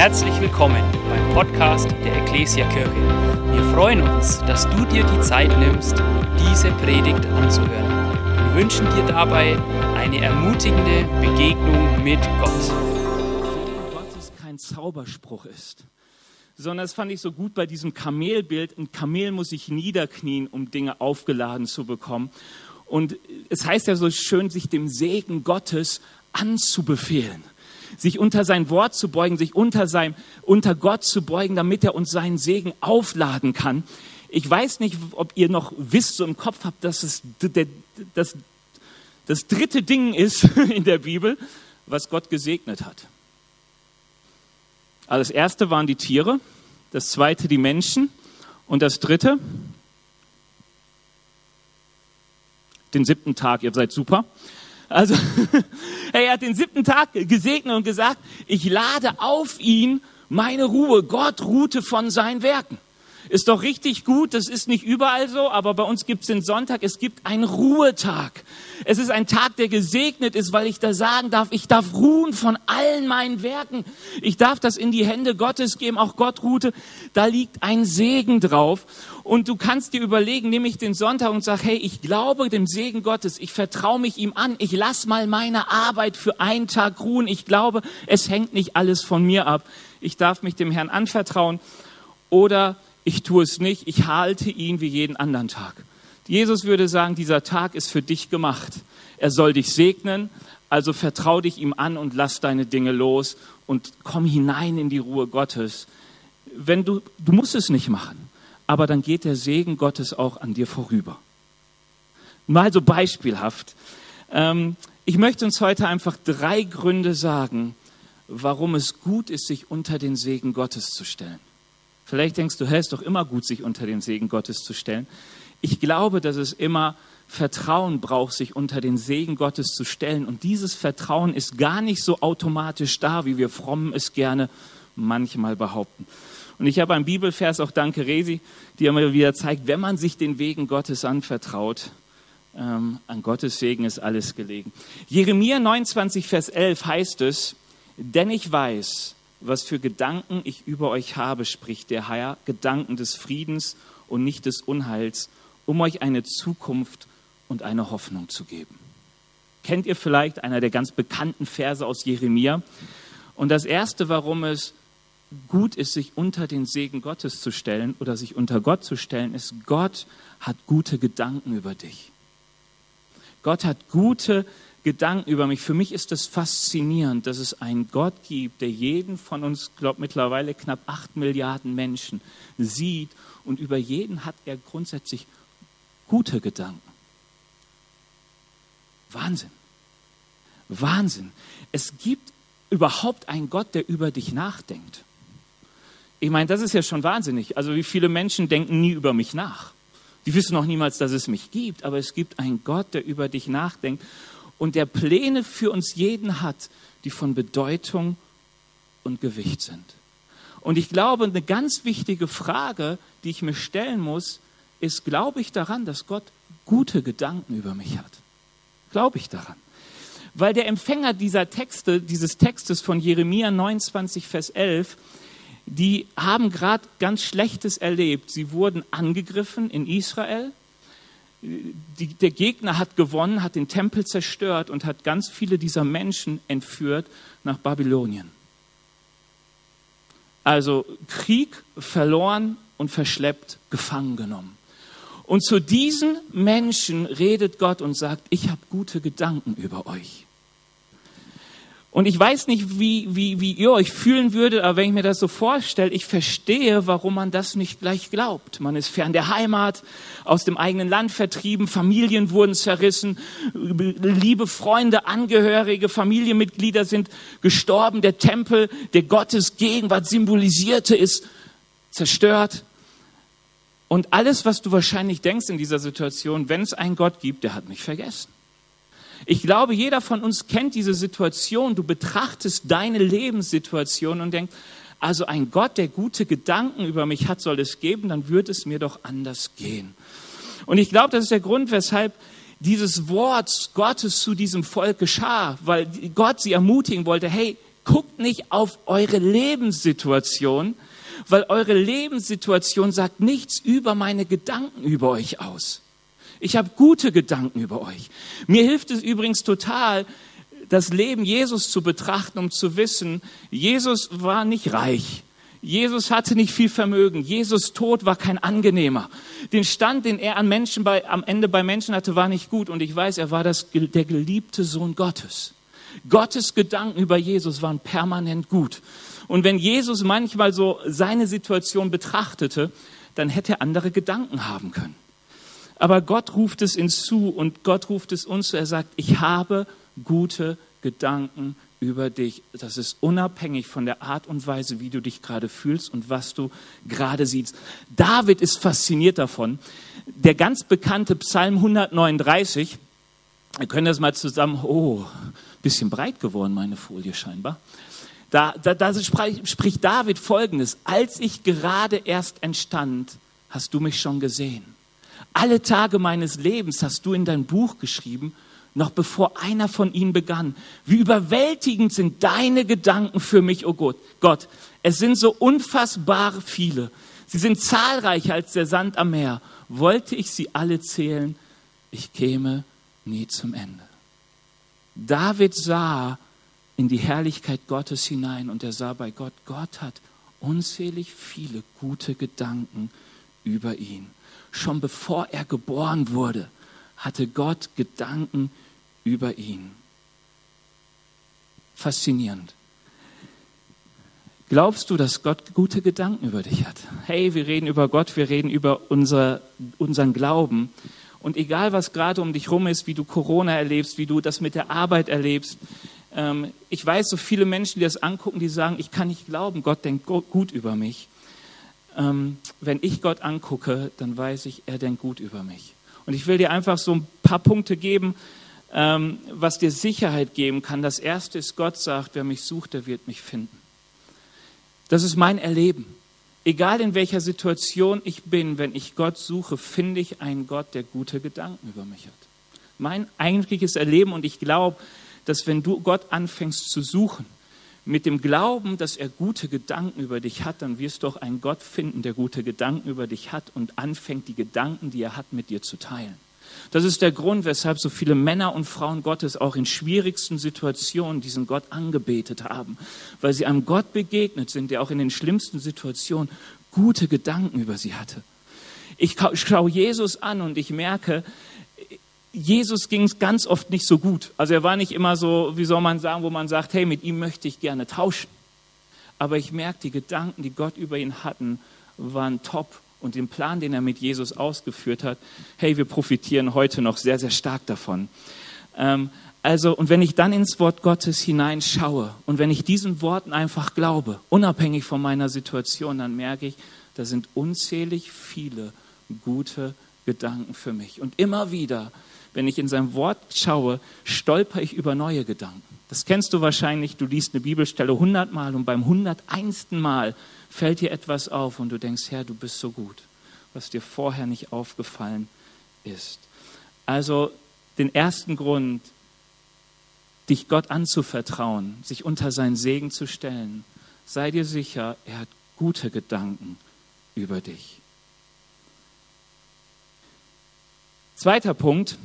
Herzlich willkommen beim Podcast der Ecclesia Kirche. Wir freuen uns, dass du dir die Zeit nimmst, diese Predigt anzuhören. Wir wünschen dir dabei eine ermutigende Begegnung mit Gott. Gottes kein Zauberspruch ist, sondern das fand ich so gut bei diesem Kamelbild. Ein Kamel muss sich niederknien, um Dinge aufgeladen zu bekommen. Und es heißt ja so schön, sich dem Segen Gottes anzubefehlen sich unter sein Wort zu beugen, sich unter, sein, unter Gott zu beugen, damit er uns seinen Segen aufladen kann. Ich weiß nicht, ob ihr noch wisst, so im Kopf habt, dass es das, das dritte Ding ist in der Bibel, was Gott gesegnet hat. Also das erste waren die Tiere, das zweite die Menschen und das dritte den siebten Tag. Ihr seid super. Also, er hat den siebten Tag gesegnet und gesagt, ich lade auf ihn meine Ruhe. Gott ruhte von seinen Werken. Ist doch richtig gut, das ist nicht überall so, aber bei uns gibt es den Sonntag, es gibt einen Ruhetag. Es ist ein Tag, der gesegnet ist, weil ich da sagen darf, ich darf ruhen von allen meinen Werken. Ich darf das in die Hände Gottes geben, auch Gott ruhte. Da liegt ein Segen drauf. Und du kannst dir überlegen, nehme ich den Sonntag und sag, hey, ich glaube dem Segen Gottes, ich vertraue mich ihm an, ich lass mal meine Arbeit für einen Tag ruhen. Ich glaube, es hängt nicht alles von mir ab. Ich darf mich dem Herrn anvertrauen. Oder ich tue es nicht, ich halte ihn wie jeden anderen Tag. Jesus würde sagen, dieser Tag ist für dich gemacht. Er soll dich segnen, also vertrau dich ihm an und lass deine Dinge los und komm hinein in die Ruhe Gottes. Wenn du, du musst es nicht machen, aber dann geht der Segen Gottes auch an dir vorüber. Mal so beispielhaft. Ähm, ich möchte uns heute einfach drei Gründe sagen, warum es gut ist, sich unter den Segen Gottes zu stellen. Vielleicht denkst du, hey, ist doch immer gut, sich unter den Segen Gottes zu stellen. Ich glaube, dass es immer Vertrauen braucht, sich unter den Segen Gottes zu stellen. Und dieses Vertrauen ist gar nicht so automatisch da, wie wir Frommen es gerne manchmal behaupten. Und ich habe einen Bibelvers, auch danke Resi, die immer wieder zeigt, wenn man sich den Wegen Gottes anvertraut, ähm, an Gottes Segen ist alles gelegen. Jeremia 29, Vers 11 heißt es, denn ich weiß, was für Gedanken ich über euch habe, spricht der Herr, Gedanken des Friedens und nicht des Unheils, um euch eine Zukunft und eine Hoffnung zu geben. Kennt ihr vielleicht einer der ganz bekannten Verse aus Jeremia? Und das Erste, warum es gut ist, sich unter den Segen Gottes zu stellen oder sich unter Gott zu stellen, ist, Gott hat gute Gedanken über dich. Gott hat gute Gedanken über mich. Für mich ist es faszinierend, dass es einen Gott gibt, der jeden von uns, glaube mittlerweile knapp acht Milliarden Menschen sieht und über jeden hat er grundsätzlich gute Gedanken. Wahnsinn. Wahnsinn. Es gibt überhaupt einen Gott, der über dich nachdenkt. Ich meine, das ist ja schon wahnsinnig. Also wie viele Menschen denken nie über mich nach. Die wissen noch niemals, dass es mich gibt, aber es gibt einen Gott, der über dich nachdenkt und der Pläne für uns jeden hat, die von Bedeutung und Gewicht sind. Und ich glaube, eine ganz wichtige Frage, die ich mir stellen muss, ist, glaube ich daran, dass Gott gute Gedanken über mich hat? Glaube ich daran? Weil der Empfänger dieser Texte, dieses Textes von Jeremia 29, Vers 11, die haben gerade ganz Schlechtes erlebt. Sie wurden angegriffen in Israel die, der Gegner hat gewonnen, hat den Tempel zerstört und hat ganz viele dieser Menschen entführt nach Babylonien. Also Krieg verloren und verschleppt, gefangen genommen. Und zu diesen Menschen redet Gott und sagt, ich habe gute Gedanken über euch. Und ich weiß nicht, wie, wie, wie ihr euch fühlen würdet, aber wenn ich mir das so vorstelle, ich verstehe, warum man das nicht gleich glaubt. Man ist fern der Heimat, aus dem eigenen Land vertrieben, Familien wurden zerrissen, liebe Freunde, Angehörige, Familienmitglieder sind gestorben, der Tempel, der Gottes Gegenwart symbolisierte, ist zerstört. Und alles, was du wahrscheinlich denkst in dieser Situation, wenn es einen Gott gibt, der hat mich vergessen. Ich glaube, jeder von uns kennt diese Situation. Du betrachtest deine Lebenssituation und denkst, also ein Gott, der gute Gedanken über mich hat, soll es geben, dann wird es mir doch anders gehen. Und ich glaube, das ist der Grund, weshalb dieses Wort Gottes zu diesem Volk geschah, weil Gott sie ermutigen wollte, hey, Guckt nicht auf eure Lebenssituation, weil eure Lebenssituation sagt nichts über meine Gedanken über euch aus. Ich habe gute Gedanken über euch. Mir hilft es übrigens total, das Leben Jesus zu betrachten, um zu wissen, Jesus war nicht reich. Jesus hatte nicht viel Vermögen. Jesus Tod war kein angenehmer. Den Stand, den er an Menschen bei, am Ende bei Menschen hatte, war nicht gut. Und ich weiß, er war das, der geliebte Sohn Gottes. Gottes Gedanken über Jesus waren permanent gut. Und wenn Jesus manchmal so seine Situation betrachtete, dann hätte er andere Gedanken haben können. Aber Gott ruft es ins zu und Gott ruft es uns zu. Er sagt, ich habe gute Gedanken über dich. Das ist unabhängig von der Art und Weise, wie du dich gerade fühlst und was du gerade siehst. David ist fasziniert davon. Der ganz bekannte Psalm 139, wir können das mal zusammen, oh, bisschen breit geworden, meine Folie scheinbar. Da, da, da spricht David Folgendes, als ich gerade erst entstand, hast du mich schon gesehen. Alle Tage meines Lebens hast du in dein Buch geschrieben noch bevor einer von ihnen begann. Wie überwältigend sind deine Gedanken für mich, oh Gott. Gott, es sind so unfassbar viele. Sie sind zahlreicher als der Sand am Meer. Wollte ich sie alle zählen, ich käme nie zum Ende. David sah in die Herrlichkeit Gottes hinein und er sah bei Gott, Gott hat unzählig viele gute Gedanken über ihn. Schon bevor er geboren wurde, hatte Gott Gedanken über ihn. Faszinierend. Glaubst du, dass Gott gute Gedanken über dich hat? Hey, wir reden über Gott, wir reden über unser, unseren Glauben. Und egal, was gerade um dich rum ist, wie du Corona erlebst, wie du das mit der Arbeit erlebst, ähm, ich weiß, so viele Menschen, die das angucken, die sagen, ich kann nicht glauben, Gott denkt gut über mich. Ähm, wenn ich Gott angucke, dann weiß ich, er denkt gut über mich. Und ich will dir einfach so ein paar Punkte geben, ähm, was dir Sicherheit geben kann. Das erste ist, Gott sagt, wer mich sucht, der wird mich finden. Das ist mein Erleben. Egal in welcher Situation ich bin, wenn ich Gott suche, finde ich einen Gott, der gute Gedanken über mich hat. Mein eigentliches Erleben und ich glaube, dass wenn du Gott anfängst zu suchen, mit dem Glauben, dass er gute Gedanken über dich hat, dann wirst du auch einen Gott finden, der gute Gedanken über dich hat und anfängt, die Gedanken, die er hat, mit dir zu teilen. Das ist der Grund, weshalb so viele Männer und Frauen Gottes auch in schwierigsten Situationen diesen Gott angebetet haben, weil sie einem Gott begegnet sind, der auch in den schlimmsten Situationen gute Gedanken über sie hatte. Ich schaue Jesus an und ich merke, Jesus ging es ganz oft nicht so gut. Also er war nicht immer so, wie soll man sagen, wo man sagt, hey, mit ihm möchte ich gerne tauschen. Aber ich merke, die Gedanken, die Gott über ihn hatten, waren top. Und den Plan, den er mit Jesus ausgeführt hat, hey, wir profitieren heute noch sehr, sehr stark davon. Ähm, also, und wenn ich dann ins Wort Gottes hineinschaue und wenn ich diesen Worten einfach glaube, unabhängig von meiner Situation, dann merke ich, da sind unzählig viele gute Gedanken für mich. Und immer wieder wenn ich in sein Wort schaue, stolper ich über neue Gedanken. Das kennst du wahrscheinlich, du liest eine Bibelstelle hundertmal und beim hunderteinsten Mal fällt dir etwas auf und du denkst, Herr, du bist so gut, was dir vorher nicht aufgefallen ist. Also den ersten Grund, dich Gott anzuvertrauen, sich unter seinen Segen zu stellen, sei dir sicher, er hat gute Gedanken über dich. Zweiter Punkt,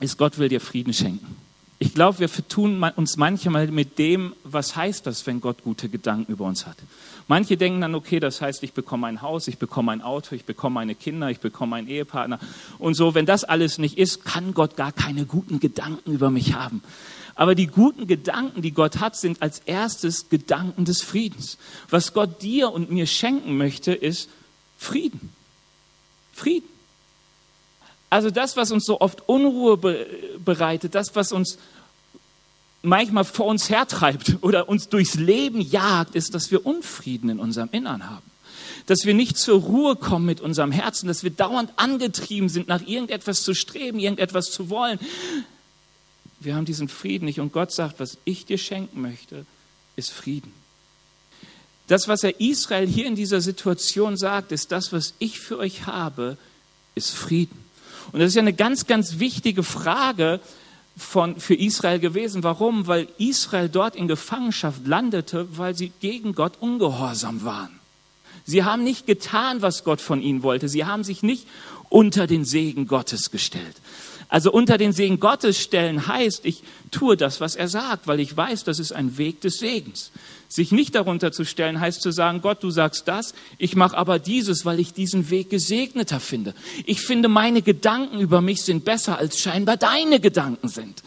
ist, Gott will dir Frieden schenken. Ich glaube, wir vertun uns manchmal mit dem, was heißt das, wenn Gott gute Gedanken über uns hat. Manche denken dann, okay, das heißt, ich bekomme ein Haus, ich bekomme ein Auto, ich bekomme meine Kinder, ich bekomme einen Ehepartner. Und so, wenn das alles nicht ist, kann Gott gar keine guten Gedanken über mich haben. Aber die guten Gedanken, die Gott hat, sind als erstes Gedanken des Friedens. Was Gott dir und mir schenken möchte, ist Frieden. Frieden. Also das, was uns so oft Unruhe bereitet, das, was uns manchmal vor uns hertreibt oder uns durchs Leben jagt, ist, dass wir Unfrieden in unserem Innern haben. Dass wir nicht zur Ruhe kommen mit unserem Herzen, dass wir dauernd angetrieben sind, nach irgendetwas zu streben, irgendetwas zu wollen. Wir haben diesen Frieden nicht und Gott sagt, was ich dir schenken möchte, ist Frieden. Das, was er Israel hier in dieser Situation sagt, ist das, was ich für euch habe, ist Frieden. Und das ist ja eine ganz, ganz wichtige Frage, von, für Israel gewesen. Warum? Weil Israel dort in Gefangenschaft landete, weil sie gegen Gott ungehorsam waren. Sie haben nicht getan, was Gott von ihnen wollte. Sie haben sich nicht unter den Segen Gottes gestellt. Also unter den Segen Gottes stellen heißt, ich tue das, was er sagt, weil ich weiß, das ist ein Weg des Segens. Sich nicht darunter zu stellen, heißt zu sagen, Gott, du sagst das, ich mache aber dieses, weil ich diesen Weg gesegneter finde. Ich finde, meine Gedanken über mich sind besser, als scheinbar deine Gedanken sind.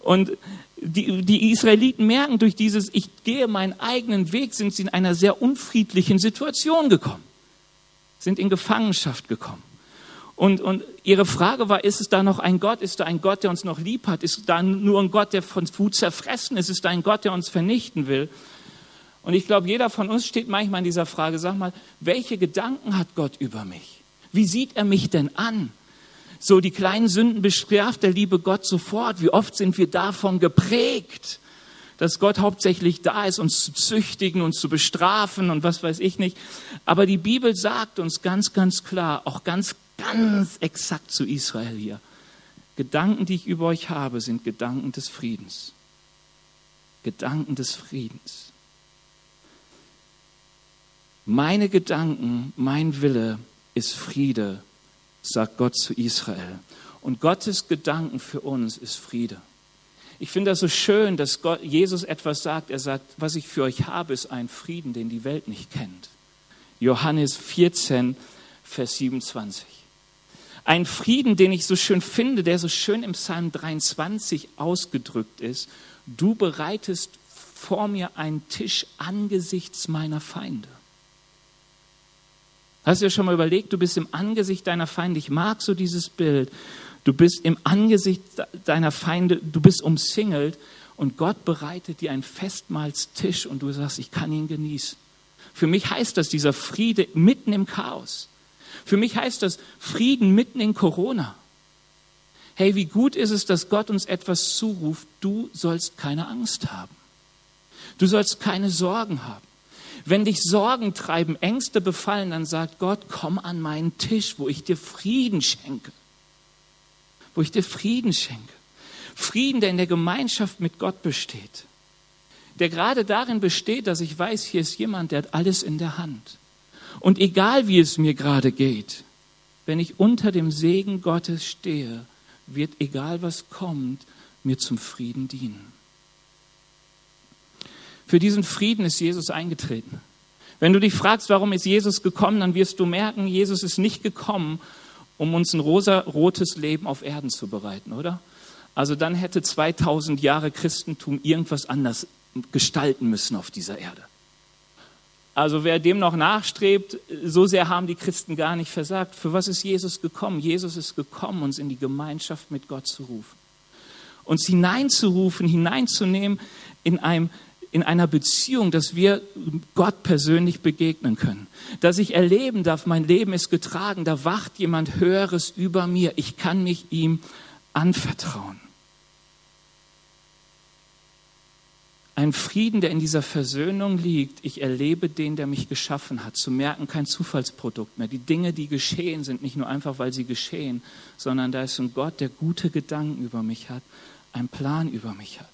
Und die, die Israeliten merken durch dieses, ich gehe meinen eigenen Weg, sind sie in einer sehr unfriedlichen Situation gekommen, sind in Gefangenschaft gekommen. Und, und ihre Frage war, ist es da noch ein Gott? Ist da ein Gott, der uns noch lieb hat? Ist da nur ein Gott, der von Wut zerfressen ist? Ist da ein Gott, der uns vernichten will? Und ich glaube, jeder von uns steht manchmal in dieser Frage, sag mal, welche Gedanken hat Gott über mich? Wie sieht er mich denn an? So die kleinen Sünden bestraft der liebe Gott sofort. Wie oft sind wir davon geprägt, dass Gott hauptsächlich da ist, uns zu züchtigen, uns zu bestrafen und was weiß ich nicht. Aber die Bibel sagt uns ganz, ganz klar, auch ganz, ganz exakt zu Israel hier, Gedanken, die ich über euch habe, sind Gedanken des Friedens. Gedanken des Friedens. Meine Gedanken, mein Wille ist Friede sagt Gott zu Israel. Und Gottes Gedanken für uns ist Friede. Ich finde das so schön, dass Gott, Jesus etwas sagt. Er sagt, was ich für euch habe, ist ein Frieden, den die Welt nicht kennt. Johannes 14, Vers 27. Ein Frieden, den ich so schön finde, der so schön im Psalm 23 ausgedrückt ist. Du bereitest vor mir einen Tisch angesichts meiner Feinde. Hast du dir schon mal überlegt, du bist im Angesicht deiner Feinde, ich mag so dieses Bild, du bist im Angesicht deiner Feinde, du bist umsingelt und Gott bereitet dir einen Festmahlstisch und du sagst, ich kann ihn genießen. Für mich heißt das dieser Friede mitten im Chaos. Für mich heißt das Frieden mitten in Corona. Hey, wie gut ist es, dass Gott uns etwas zuruft, du sollst keine Angst haben. Du sollst keine Sorgen haben. Wenn dich Sorgen treiben, Ängste befallen, dann sagt Gott, komm an meinen Tisch, wo ich dir Frieden schenke. Wo ich dir Frieden schenke. Frieden, der in der Gemeinschaft mit Gott besteht. Der gerade darin besteht, dass ich weiß, hier ist jemand, der hat alles in der Hand. Und egal wie es mir gerade geht, wenn ich unter dem Segen Gottes stehe, wird egal was kommt, mir zum Frieden dienen. Für diesen Frieden ist Jesus eingetreten. Wenn du dich fragst, warum ist Jesus gekommen, dann wirst du merken, Jesus ist nicht gekommen, um uns ein rosa-rotes Leben auf Erden zu bereiten, oder? Also dann hätte 2000 Jahre Christentum irgendwas anders gestalten müssen auf dieser Erde. Also wer dem noch nachstrebt, so sehr haben die Christen gar nicht versagt. Für was ist Jesus gekommen? Jesus ist gekommen, uns in die Gemeinschaft mit Gott zu rufen. Uns hineinzurufen, hineinzunehmen in einem in einer Beziehung, dass wir Gott persönlich begegnen können. Dass ich erleben darf, mein Leben ist getragen, da wacht jemand Höheres über mir. Ich kann mich ihm anvertrauen. Ein Frieden, der in dieser Versöhnung liegt. Ich erlebe den, der mich geschaffen hat. Zu merken, kein Zufallsprodukt mehr. Die Dinge, die geschehen, sind nicht nur einfach, weil sie geschehen, sondern da ist ein Gott, der gute Gedanken über mich hat, einen Plan über mich hat.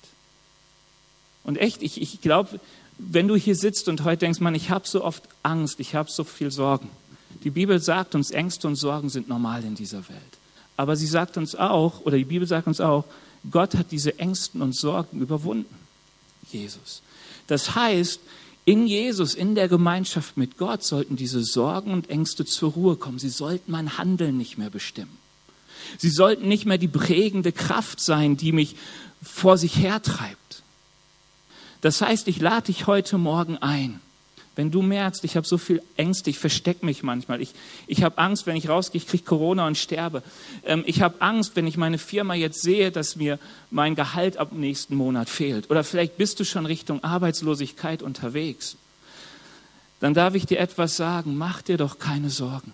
Und echt, ich, ich glaube, wenn du hier sitzt und heute denkst, man, ich habe so oft Angst, ich habe so viel Sorgen. Die Bibel sagt uns, Ängste und Sorgen sind normal in dieser Welt. Aber sie sagt uns auch, oder die Bibel sagt uns auch, Gott hat diese Ängsten und Sorgen überwunden. Jesus. Das heißt, in Jesus, in der Gemeinschaft mit Gott sollten diese Sorgen und Ängste zur Ruhe kommen. Sie sollten mein Handeln nicht mehr bestimmen. Sie sollten nicht mehr die prägende Kraft sein, die mich vor sich hertreibt. Das heißt, ich lade dich heute Morgen ein. Wenn du merkst, ich habe so viel Ängste, ich verstecke mich manchmal. Ich, ich habe Angst, wenn ich rausgehe, ich kriege Corona und sterbe. Ähm, ich habe Angst, wenn ich meine Firma jetzt sehe, dass mir mein Gehalt ab nächsten Monat fehlt. Oder vielleicht bist du schon Richtung Arbeitslosigkeit unterwegs. Dann darf ich dir etwas sagen, mach dir doch keine Sorgen.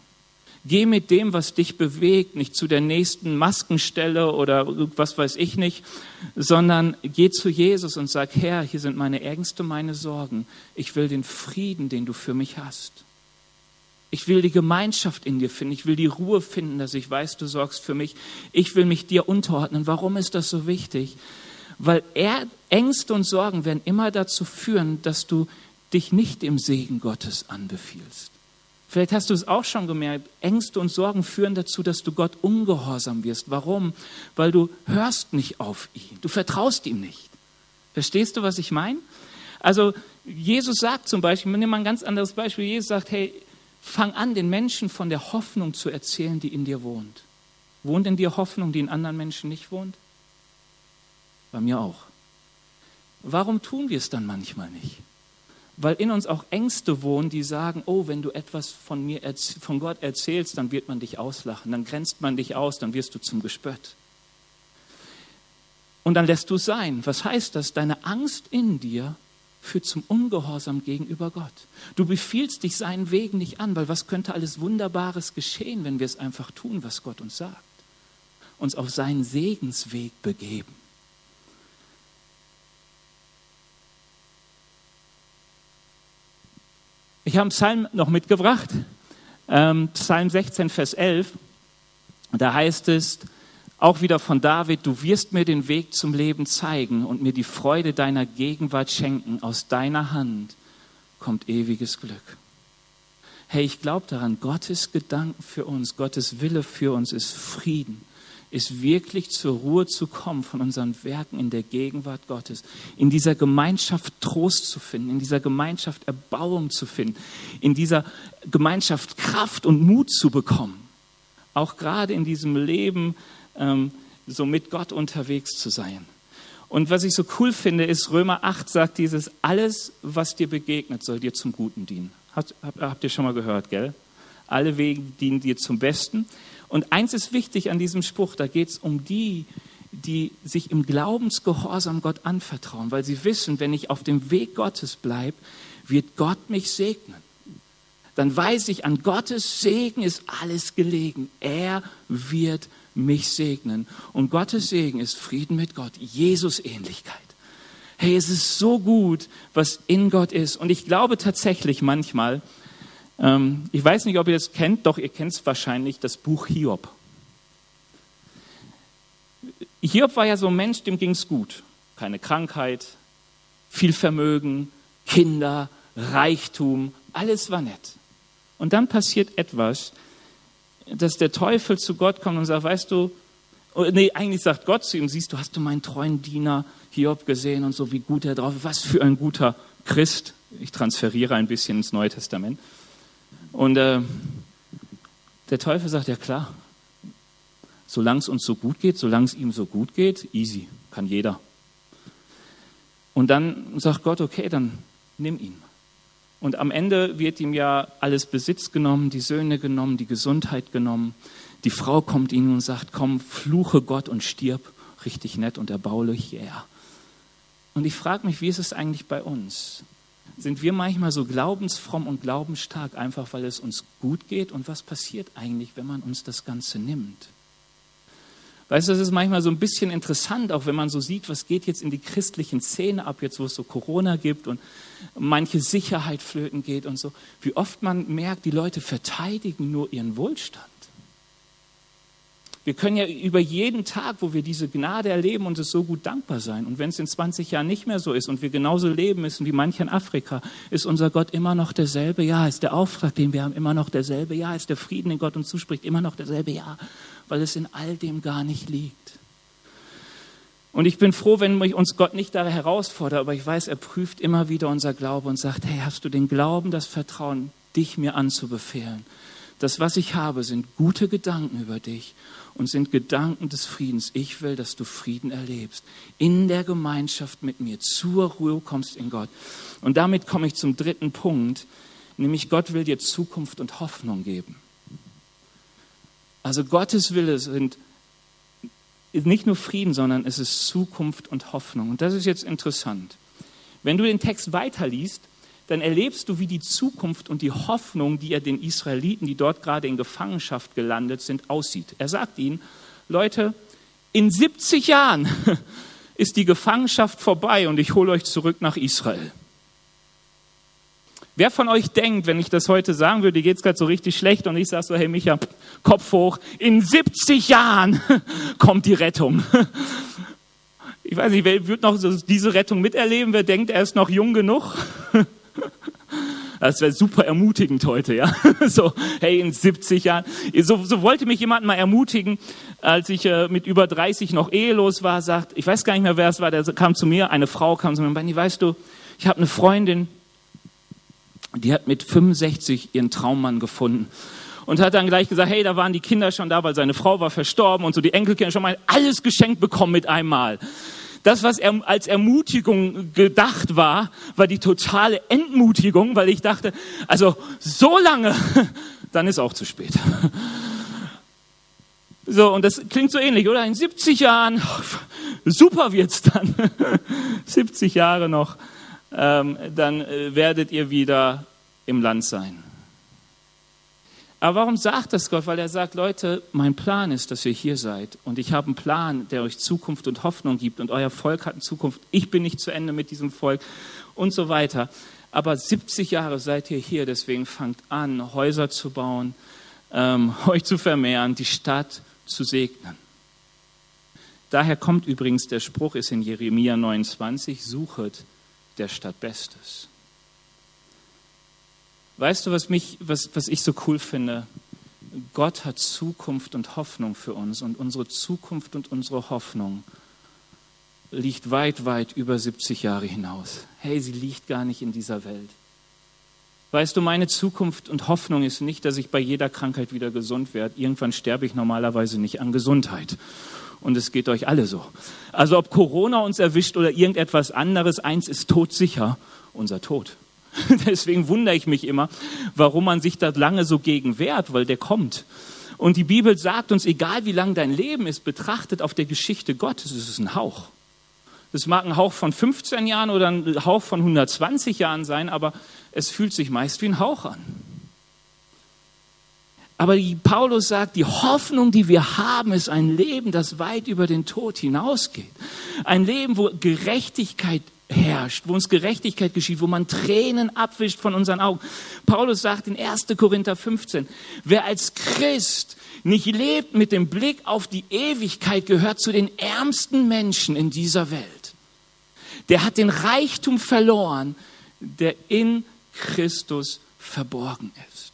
Geh mit dem, was dich bewegt, nicht zu der nächsten Maskenstelle oder was weiß ich nicht, sondern geh zu Jesus und sag, Herr, hier sind meine Ängste, meine Sorgen. Ich will den Frieden, den du für mich hast. Ich will die Gemeinschaft in dir finden. Ich will die Ruhe finden, dass ich weiß, du sorgst für mich. Ich will mich dir unterordnen. Warum ist das so wichtig? Weil Ängste und Sorgen werden immer dazu führen, dass du dich nicht dem Segen Gottes anbefiehlst. Vielleicht hast du es auch schon gemerkt, Ängste und Sorgen führen dazu, dass du Gott ungehorsam wirst. Warum? Weil du hörst nicht auf ihn. Du vertraust ihm nicht. Verstehst du, was ich meine? Also Jesus sagt zum Beispiel, nimm mal ein ganz anderes Beispiel. Jesus sagt, hey, fang an, den Menschen von der Hoffnung zu erzählen, die in dir wohnt. Wohnt in dir Hoffnung, die in anderen Menschen nicht wohnt? Bei mir auch. Warum tun wir es dann manchmal nicht? Weil in uns auch Ängste wohnen, die sagen, oh, wenn du etwas von mir, von Gott erzählst, dann wird man dich auslachen, dann grenzt man dich aus, dann wirst du zum Gespött. Und dann lässt du sein. Was heißt das? Deine Angst in dir führt zum Ungehorsam gegenüber Gott. Du befiehlst dich seinen Wegen nicht an, weil was könnte alles Wunderbares geschehen, wenn wir es einfach tun, was Gott uns sagt? Uns auf seinen Segensweg begeben. Ich habe einen Psalm noch mitgebracht, ähm, Psalm 16, Vers 11. Da heißt es, auch wieder von David, du wirst mir den Weg zum Leben zeigen und mir die Freude deiner Gegenwart schenken. Aus deiner Hand kommt ewiges Glück. Hey, ich glaube daran, Gottes Gedanken für uns, Gottes Wille für uns ist Frieden, ist wirklich zur Ruhe zu kommen von unseren Werken in der Gegenwart Gottes, in dieser Gemeinschaft Trost zu finden, in dieser Gemeinschaft Erbauung zu finden, in dieser Gemeinschaft Kraft und Mut zu bekommen. Auch gerade in diesem Leben, ähm, so mit Gott unterwegs zu sein. Und was ich so cool finde, ist, Römer 8 sagt dieses, alles, was dir begegnet, soll dir zum Guten dienen. Habt, habt ihr schon mal gehört, gell? Alle Wege dienen dir zum Besten. Und eins ist wichtig an diesem Spruch, da geht es um die, die sich im Glaubensgehorsam Gott anvertrauen, weil sie wissen, wenn ich auf dem Weg Gottes bleibe, wird Gott mich segnen. Dann weiß ich, an Gottes Segen ist alles gelegen. Er wird mich segnen. Und Gottes Segen ist Frieden mit Gott, Jesus-Ähnlichkeit. Hey, es ist so gut, was in Gott ist. Und ich glaube tatsächlich manchmal, ähm, ich weiß nicht, ob ihr das kennt, doch ihr kennt es wahrscheinlich, das Buch Hiob. Hiob war ja so ein Mensch, dem ging es gut. Keine Krankheit, viel Vermögen, Kinder, Reichtum, alles war nett. Und dann passiert etwas, dass der Teufel zu Gott kommt und sagt, weißt du, oh, nee, eigentlich sagt Gott zu ihm, siehst du, hast du meinen treuen Diener Hiob gesehen und so, wie gut er drauf ist, was für ein guter Christ. Ich transferiere ein bisschen ins Neue Testament. Und äh, der Teufel sagt, ja klar, solange es uns so gut geht, solange es ihm so gut geht, easy, kann jeder. Und dann sagt Gott, okay, dann nimm ihn. Und am Ende wird ihm ja alles Besitz genommen, die Söhne genommen, die Gesundheit genommen. Die Frau kommt ihm und sagt, komm, fluche Gott und stirb. Richtig nett und erbaulich, ja. Yeah. Und ich frage mich, wie ist es eigentlich bei uns? Sind wir manchmal so glaubensfromm und glaubensstark, einfach weil es uns gut geht? Und was passiert eigentlich, wenn man uns das Ganze nimmt? Weißt du, das ist manchmal so ein bisschen interessant, auch wenn man so sieht, was geht jetzt in die christlichen Szene ab, jetzt wo es so Corona gibt und manche Sicherheit flöten geht und so. Wie oft man merkt, die Leute verteidigen nur ihren Wohlstand. Wir können ja über jeden Tag, wo wir diese Gnade erleben, uns so gut dankbar sein. Und wenn es in 20 Jahren nicht mehr so ist und wir genauso leben müssen wie manche in Afrika, ist unser Gott immer noch derselbe? Ja, ist der Auftrag, den wir haben, immer noch derselbe? Ja, ist der Frieden, den Gott uns zuspricht, immer noch derselbe? Ja weil es in all dem gar nicht liegt. Und ich bin froh, wenn uns Gott nicht da herausfordert, aber ich weiß, er prüft immer wieder unser Glaube und sagt, hey, hast du den Glauben, das Vertrauen, dich mir anzubefehlen? Das, was ich habe, sind gute Gedanken über dich und sind Gedanken des Friedens. Ich will, dass du Frieden erlebst. In der Gemeinschaft mit mir. Zur Ruhe kommst in Gott. Und damit komme ich zum dritten Punkt, nämlich Gott will dir Zukunft und Hoffnung geben. Also Gottes Wille sind nicht nur Frieden, sondern es ist Zukunft und Hoffnung. Und das ist jetzt interessant. Wenn du den Text weiterliest, dann erlebst du, wie die Zukunft und die Hoffnung, die er den Israeliten, die dort gerade in Gefangenschaft gelandet sind, aussieht. Er sagt ihnen, Leute, in 70 Jahren ist die Gefangenschaft vorbei und ich hole euch zurück nach Israel. Wer von euch denkt, wenn ich das heute sagen würde, geht es gerade so richtig schlecht und ich sage so, hey Micha, Kopf hoch, in 70 Jahren kommt die Rettung. Ich weiß nicht, wer wird noch diese Rettung miterleben? Wer denkt, er ist noch jung genug? Das wäre super ermutigend heute, ja. So, hey, in 70 Jahren. So, so wollte mich jemand mal ermutigen, als ich äh, mit über 30 noch ehelos war, sagt, ich weiß gar nicht mehr, wer es war, der kam zu mir, eine Frau kam zu mir und meinte, weißt du, ich habe eine Freundin, die hat mit 65 ihren Traummann gefunden und hat dann gleich gesagt, hey, da waren die Kinder schon da, weil seine Frau war verstorben und so die Enkelkinder schon mal alles geschenkt bekommen mit einmal. Das, was er als Ermutigung gedacht war, war die totale Entmutigung, weil ich dachte, also so lange, dann ist auch zu spät. So, und das klingt so ähnlich, oder? In 70 Jahren, super wird's dann. 70 Jahre noch, ähm, dann äh, werdet ihr wieder im Land sein. Aber warum sagt das Gott? Weil er sagt, Leute, mein Plan ist, dass ihr hier seid. Und ich habe einen Plan, der euch Zukunft und Hoffnung gibt. Und euer Volk hat eine Zukunft. Ich bin nicht zu Ende mit diesem Volk und so weiter. Aber 70 Jahre seid ihr hier, deswegen fangt an, Häuser zu bauen, ähm, euch zu vermehren, die Stadt zu segnen. Daher kommt übrigens der Spruch, ist in Jeremia 29, suchet der Stadt Bestes. Weißt du, was, mich, was, was ich so cool finde? Gott hat Zukunft und Hoffnung für uns und unsere Zukunft und unsere Hoffnung liegt weit, weit über 70 Jahre hinaus. Hey, sie liegt gar nicht in dieser Welt. Weißt du, meine Zukunft und Hoffnung ist nicht, dass ich bei jeder Krankheit wieder gesund werde. Irgendwann sterbe ich normalerweise nicht an Gesundheit. Und es geht euch alle so. Also ob Corona uns erwischt oder irgendetwas anderes, eins ist todsicher, unser Tod. Deswegen wundere ich mich immer, warum man sich da lange so gegen wehrt, weil der kommt. Und die Bibel sagt uns, egal wie lang dein Leben ist, betrachtet auf der Geschichte Gottes, es ist ein Hauch. Das mag ein Hauch von 15 Jahren oder ein Hauch von 120 Jahren sein, aber es fühlt sich meist wie ein Hauch an. Aber Paulus sagt, die Hoffnung, die wir haben, ist ein Leben, das weit über den Tod hinausgeht. Ein Leben, wo Gerechtigkeit herrscht, wo uns Gerechtigkeit geschieht, wo man Tränen abwischt von unseren Augen. Paulus sagt in 1. Korinther 15, wer als Christ nicht lebt mit dem Blick auf die Ewigkeit, gehört zu den ärmsten Menschen in dieser Welt. Der hat den Reichtum verloren, der in Christus verborgen ist.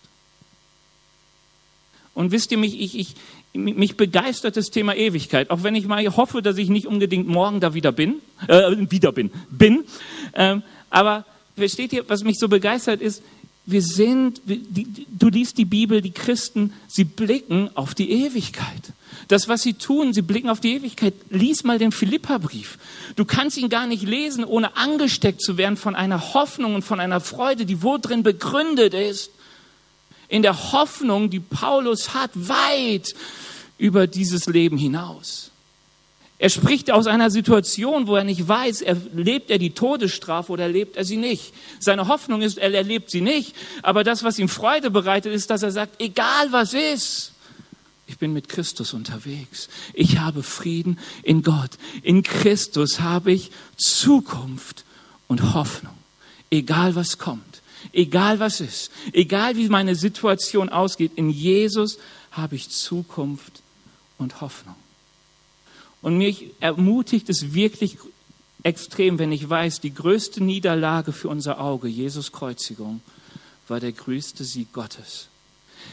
Und wisst ihr mich, ich, ich, mich begeistert das Thema Ewigkeit, auch wenn ich mal hoffe, dass ich nicht unbedingt morgen da wieder bin, äh, wieder bin, bin. Ähm, aber versteht ihr, was mich so begeistert ist? Wir sind, du liest die Bibel, die Christen, sie blicken auf die Ewigkeit. Das, was sie tun, sie blicken auf die Ewigkeit. Lies mal den Philippa-Brief. Du kannst ihn gar nicht lesen, ohne angesteckt zu werden von einer Hoffnung und von einer Freude, die wo drin begründet ist. In der Hoffnung, die Paulus hat, weit über dieses Leben hinaus. Er spricht aus einer Situation, wo er nicht weiß, erlebt er die Todesstrafe oder erlebt er sie nicht. Seine Hoffnung ist, er erlebt sie nicht. Aber das, was ihm Freude bereitet, ist, dass er sagt, egal was ist, ich bin mit Christus unterwegs. Ich habe Frieden in Gott. In Christus habe ich Zukunft und Hoffnung. Egal was kommt, egal was ist, egal wie meine Situation ausgeht, in Jesus habe ich Zukunft und Hoffnung. Und mich ermutigt es wirklich extrem, wenn ich weiß, die größte Niederlage für unser Auge, Jesus Kreuzigung, war der größte Sieg Gottes.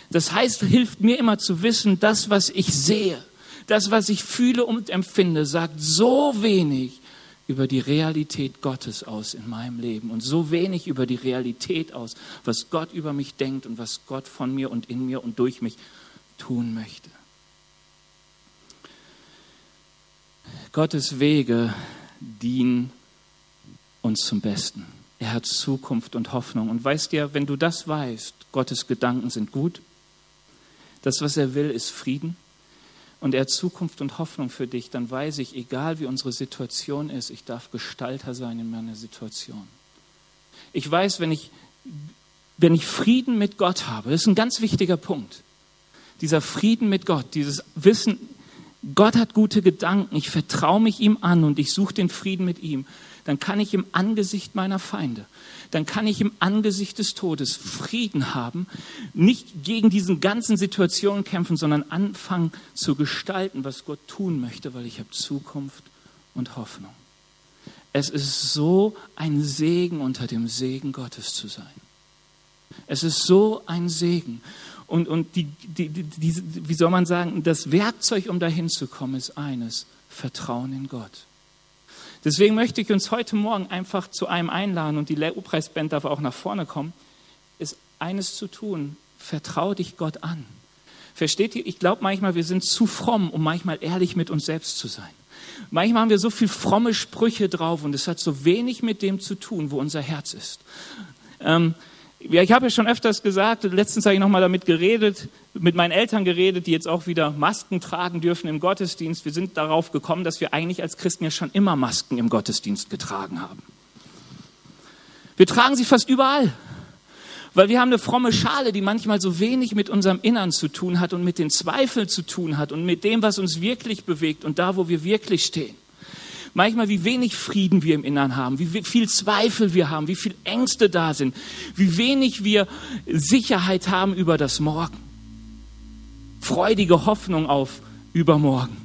Das heißt, hilft mir immer zu wissen, das, was ich sehe, das, was ich fühle und empfinde, sagt so wenig über die Realität Gottes aus in meinem Leben und so wenig über die Realität aus, was Gott über mich denkt und was Gott von mir und in mir und durch mich tun möchte. Gottes Wege dienen uns zum Besten. Er hat Zukunft und Hoffnung. Und weißt du, wenn du das weißt, Gottes Gedanken sind gut, das, was er will, ist Frieden und er hat Zukunft und Hoffnung für dich, dann weiß ich, egal wie unsere Situation ist, ich darf Gestalter sein in meiner Situation. Ich weiß, wenn ich, wenn ich Frieden mit Gott habe, das ist ein ganz wichtiger Punkt. Dieser Frieden mit Gott, dieses Wissen, Gott hat gute Gedanken, ich vertraue mich ihm an und ich suche den Frieden mit ihm, dann kann ich im Angesicht meiner Feinde, dann kann ich im Angesicht des Todes Frieden haben, nicht gegen diesen ganzen Situationen kämpfen, sondern anfangen zu gestalten, was Gott tun möchte, weil ich habe Zukunft und Hoffnung. Es ist so ein Segen unter dem Segen Gottes zu sein. Es ist so ein Segen. Und, und die, die, die, wie soll man sagen, das Werkzeug, um dahin zu kommen, ist eines, Vertrauen in Gott. Deswegen möchte ich uns heute Morgen einfach zu einem einladen und die Lobpreisband darf auch nach vorne kommen, ist eines zu tun, vertraue dich Gott an. Versteht ihr? Ich glaube manchmal, wir sind zu fromm, um manchmal ehrlich mit uns selbst zu sein. Manchmal haben wir so viel fromme Sprüche drauf und es hat so wenig mit dem zu tun, wo unser Herz ist. Ähm, ja, ich habe ja schon öfters gesagt, letztens habe ich nochmal damit geredet, mit meinen Eltern geredet, die jetzt auch wieder Masken tragen dürfen im Gottesdienst. Wir sind darauf gekommen, dass wir eigentlich als Christen ja schon immer Masken im Gottesdienst getragen haben. Wir tragen sie fast überall, weil wir haben eine fromme Schale, die manchmal so wenig mit unserem Innern zu tun hat und mit den Zweifeln zu tun hat und mit dem, was uns wirklich bewegt und da, wo wir wirklich stehen manchmal, wie wenig Frieden wir im Innern haben, wie viel Zweifel wir haben, wie viel Ängste da sind, wie wenig wir Sicherheit haben über das Morgen. Freudige Hoffnung auf übermorgen.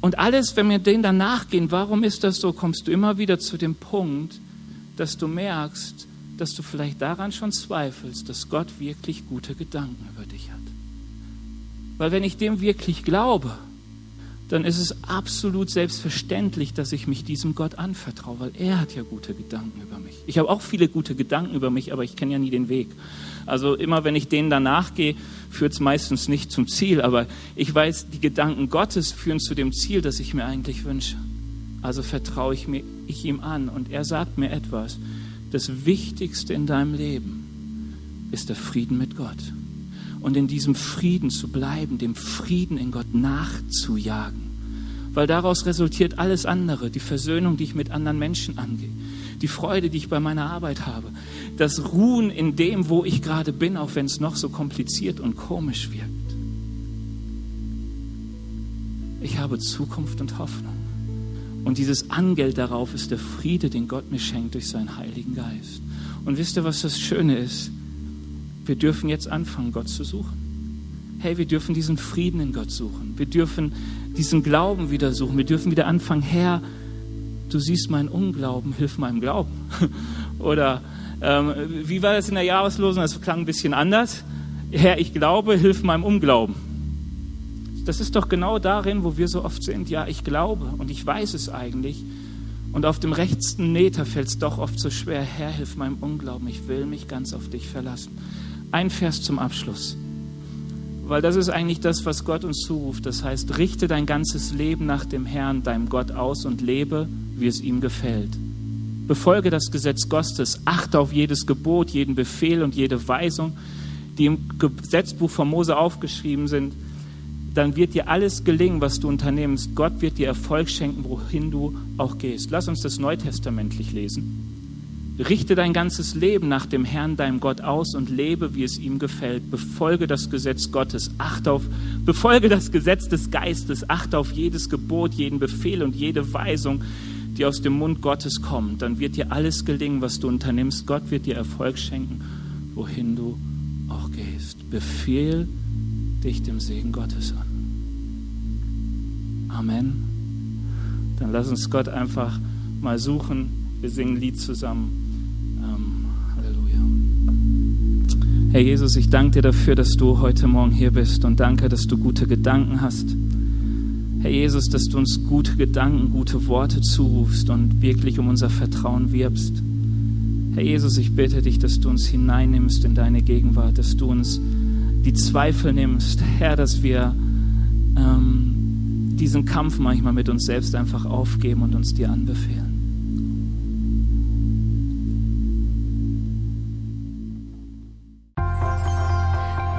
Und alles, wenn wir denen dann nachgehen, warum ist das so, kommst du immer wieder zu dem Punkt, dass du merkst, dass du vielleicht daran schon zweifelst, dass Gott wirklich gute Gedanken über dich hat. Weil wenn ich dem wirklich glaube, dann ist es absolut selbstverständlich, dass ich mich diesem Gott anvertraue, weil er hat ja gute Gedanken über mich. Ich habe auch viele gute Gedanken über mich, aber ich kenne ja nie den Weg. Also immer wenn ich denen danach gehe, führt es meistens nicht zum Ziel, aber ich weiß, die Gedanken Gottes führen zu dem Ziel, das ich mir eigentlich wünsche. Also vertraue ich, mir, ich ihm an und er sagt mir etwas. Das Wichtigste in deinem Leben ist der Frieden mit Gott und in diesem Frieden zu bleiben, dem Frieden in Gott nachzujagen. Weil daraus resultiert alles andere, die Versöhnung, die ich mit anderen Menschen angehe, die Freude, die ich bei meiner Arbeit habe, das Ruhen in dem, wo ich gerade bin, auch wenn es noch so kompliziert und komisch wirkt. Ich habe Zukunft und Hoffnung. Und dieses Angeld darauf ist der Friede, den Gott mir schenkt durch seinen Heiligen Geist. Und wisst ihr, was das Schöne ist? Wir dürfen jetzt anfangen, Gott zu suchen. Hey, wir dürfen diesen Frieden in Gott suchen. Wir dürfen diesen Glauben wieder suchen. Wir dürfen wieder anfangen, Herr, du siehst meinen Unglauben, hilf meinem Glauben. Oder ähm, wie war das in der Jahreslosung? Das klang ein bisschen anders. Herr, ich glaube, hilf meinem Unglauben. Das ist doch genau darin, wo wir so oft sind. Ja, ich glaube und ich weiß es eigentlich. Und auf dem rechten Meter fällt es doch oft so schwer. Herr, hilf meinem Unglauben. Ich will mich ganz auf dich verlassen. Ein Vers zum Abschluss. Weil das ist eigentlich das, was Gott uns zuruft. Das heißt, richte dein ganzes Leben nach dem Herrn, deinem Gott aus und lebe, wie es ihm gefällt. Befolge das Gesetz Gottes, achte auf jedes Gebot, jeden Befehl und jede Weisung, die im Gesetzbuch von Mose aufgeschrieben sind. Dann wird dir alles gelingen, was du unternimmst. Gott wird dir Erfolg schenken, wohin du auch gehst. Lass uns das neutestamentlich lesen. Richte dein ganzes Leben nach dem Herrn, deinem Gott aus und lebe, wie es ihm gefällt. Befolge das Gesetz Gottes, achte auf, befolge das Gesetz des Geistes, achte auf jedes Gebot, jeden Befehl und jede Weisung, die aus dem Mund Gottes kommt. Dann wird dir alles gelingen, was du unternimmst. Gott wird dir Erfolg schenken, wohin du auch gehst. Befehl dich dem Segen Gottes an. Amen. Dann lass uns Gott einfach mal suchen. Wir singen ein Lied zusammen. Herr Jesus, ich danke dir dafür, dass du heute Morgen hier bist und danke, dass du gute Gedanken hast. Herr Jesus, dass du uns gute Gedanken, gute Worte zurufst und wirklich um unser Vertrauen wirbst. Herr Jesus, ich bitte dich, dass du uns hineinnimmst in deine Gegenwart, dass du uns die Zweifel nimmst, Herr, dass wir ähm, diesen Kampf manchmal mit uns selbst einfach aufgeben und uns dir anbefehlen.